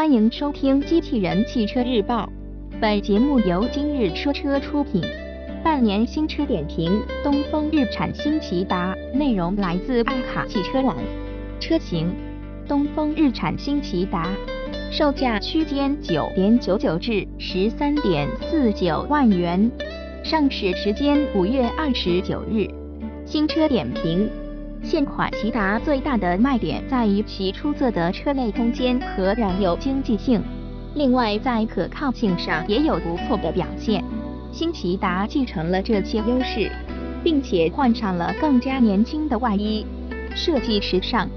欢迎收听《机器人汽车日报》，本节目由今日说车出品。半年新车点评：东风日产新骐达，内容来自爱卡汽车网。车型：东风日产新骐达，售价区间九点九九至十三点四九万元，上市时间五月二十九日。新车点评。现款骐达最大的卖点在于其出色的车内空间和燃油经济性，另外在可靠性上也有不错的表现。新骐达继承了这些优势，并且换上了更加年轻的外衣，设计时尚，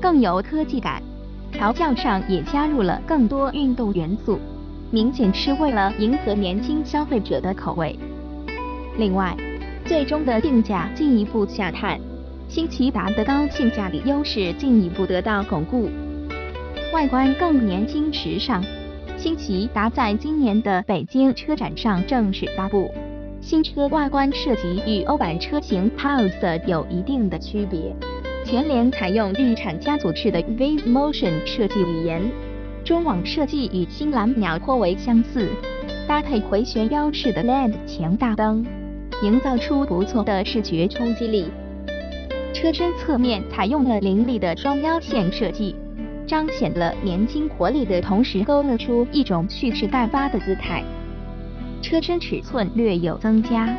更有科技感。调教上也加入了更多运动元素，明显是为了迎合年轻消费者的口味。另外，最终的定价进一步下探。新骐达的高性价比优势进一步得到巩固，外观更年轻时尚。新骐达在今年的北京车展上正式发布，新车外观设计与欧版车型 Pulse 有一定的区别。前脸采用日产家族式的 V Motion 设计语言，中网设计与新蓝鸟颇为相似，搭配回旋腰式的 LED 前大灯，营造出不错的视觉冲击力。车身侧面采用了凌厉的双腰线设计，彰显了年轻活力的同时，勾勒出一种蓄势待发的姿态。车身尺寸略有增加。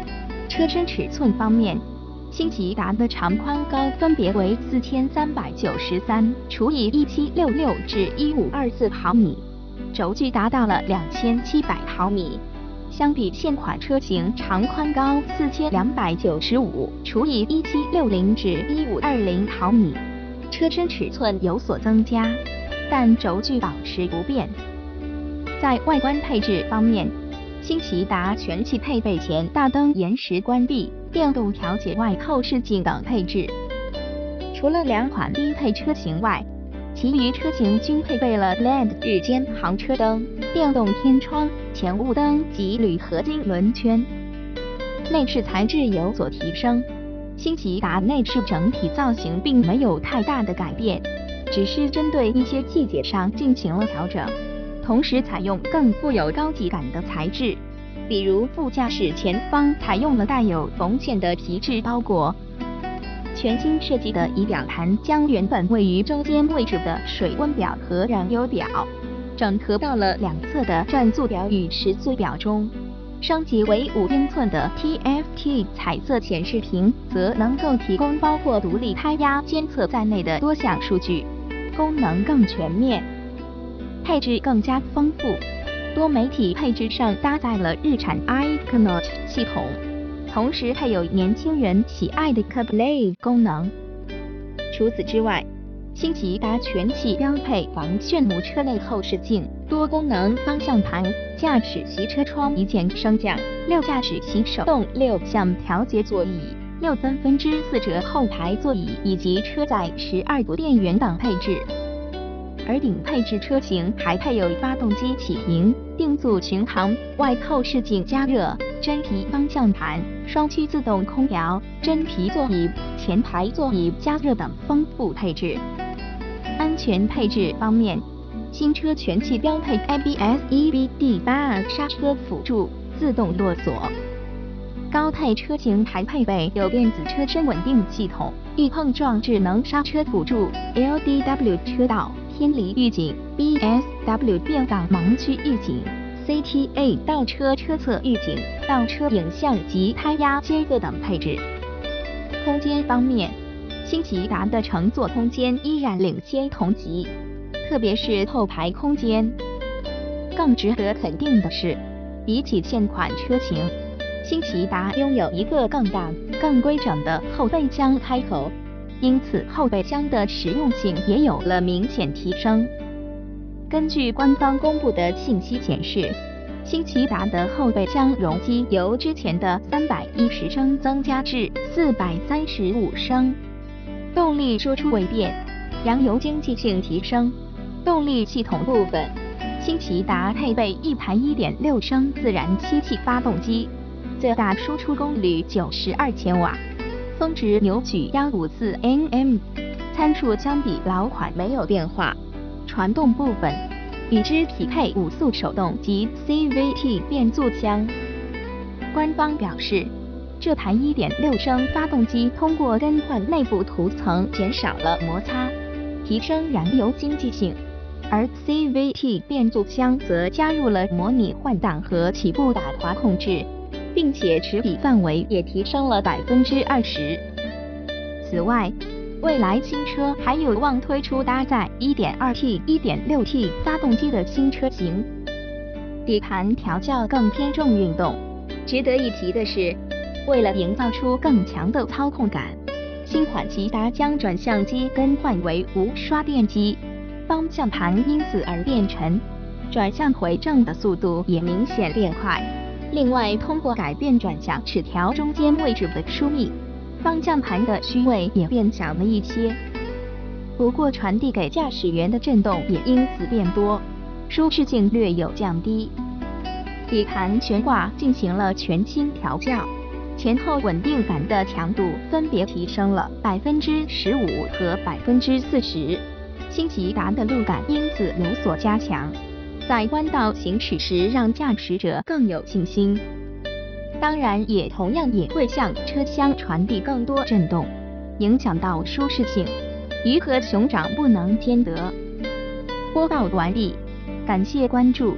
车身尺寸方面，新骐达的长宽高分别为四千三百九十三除以一七六六至一五二四毫米，轴距达到了两千七百毫米。相比现款车型，长宽高四千两百九十五除以一七六零至一五二零毫米，车身尺寸有所增加，但轴距保持不变。在外观配置方面，新骐达全系配备前大灯延时关闭、电动调节外后视镜等配置。除了两款低配车型外，其余车型均配备了 LED 日间行车灯、电动天窗、前雾灯及铝合金轮圈。内饰材质有所提升，新骐达内饰整体造型并没有太大的改变，只是针对一些细节上进行了调整，同时采用更富有高级感的材质，比如副驾驶前方采用了带有缝线的皮质包裹。全新设计的仪表盘将原本位于中间位置的水温表和燃油表整合到了两侧的转速表与时速表中。升级为五英寸的 TFT 彩色显示屏，则能够提供包括独立胎压监测在内的多项数据，功能更全面，配置更加丰富。多媒体配置上搭载了日产 iConnect 系统。同时配有年轻人喜爱的 CarPlay 功能。除此之外，新骐达全系标配防眩目车内后视镜、多功能方向盘、驾驶席车窗一键升降、六驾驶席手动六项调节座椅、六分分之四折后排座椅以及车载十二部电源等配置。而顶配置车型还配有发动机启停、定速巡航、外后视镜加热、真皮方向盘、双区自动空调、真皮座椅、前排座椅加热等丰富配置。安全配置方面，新车全系标配 ABS、EBD 八刹车辅助、自动落锁。高配车型还配备有电子车身稳定系统、遇碰撞智能刹车辅助、LDW 车道。偏离预警、BSW 变道盲区预警、CTA 倒车车侧预警、倒车影像及胎压监测等配置。空间方面，新骐达的乘坐空间依然领先同级，特别是后排空间。更值得肯定的是，比起现款车型，新骐达拥有一个更大、更规整的后备箱开口。因此，后备箱的实用性也有了明显提升。根据官方公布的信息显示，新骐达的后备箱容积由之前的三百一十升增加至四百三十五升，动力输出未变，燃油经济性提升。动力系统部分，新骐达配备一台一点六升自然吸气发动机，最大输出功率九十二千瓦。峰值扭矩幺五四 Nm，参数相比老款没有变化。传动部分，与之匹配五速手动及 CVT 变速箱。官方表示，这台1.6升发动机通过更换内部涂层，减少了摩擦，提升燃油经济性；而 CVT 变速箱则加入了模拟换挡和起步打滑控制，并且持比范围也提升了百分之二十。此外，未来新车还有望推出搭载 1.2T、1.6T 发动机的新车型，底盘调教更偏重运动。值得一提的是，为了营造出更强的操控感，新款骐达将转向机更换为无刷电机，方向盘因此而变沉，转向回正的速度也明显变快。另外，通过改变转向齿条中间位置的疏密。方向盘的虚位也变小了一些，不过传递给驾驶员的震动也因此变多，舒适性略有降低。底盘悬挂进行了全新调教，前后稳定感的强度分别提升了百分之十五和百分之四十，新骐达的路感因此有所加强，在弯道行驶时让驾驶者更有信心。当然，也同样也会向车厢传递更多震动，影响到舒适性。鱼和熊掌不能兼得。播报完毕，感谢关注。